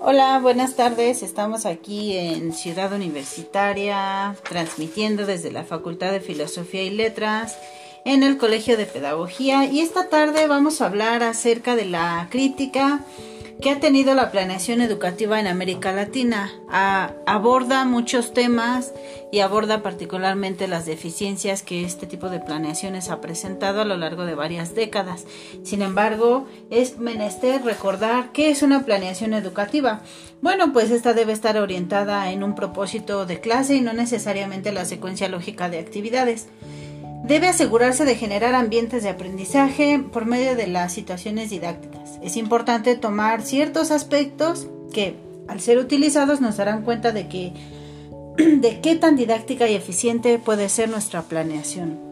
Hola, buenas tardes. Estamos aquí en Ciudad Universitaria, transmitiendo desde la Facultad de Filosofía y Letras en el Colegio de Pedagogía. Y esta tarde vamos a hablar acerca de la crítica que ha tenido la planeación educativa en América Latina. aborda muchos temas y aborda particularmente las deficiencias que este tipo de planeaciones ha presentado a lo largo de varias décadas. Sin embargo, es menester recordar qué es una planeación educativa. Bueno, pues esta debe estar orientada en un propósito de clase y no necesariamente la secuencia lógica de actividades. Debe asegurarse de generar ambientes de aprendizaje por medio de las situaciones didácticas. Es importante tomar ciertos aspectos que, al ser utilizados, nos darán cuenta de que de qué tan didáctica y eficiente puede ser nuestra planeación.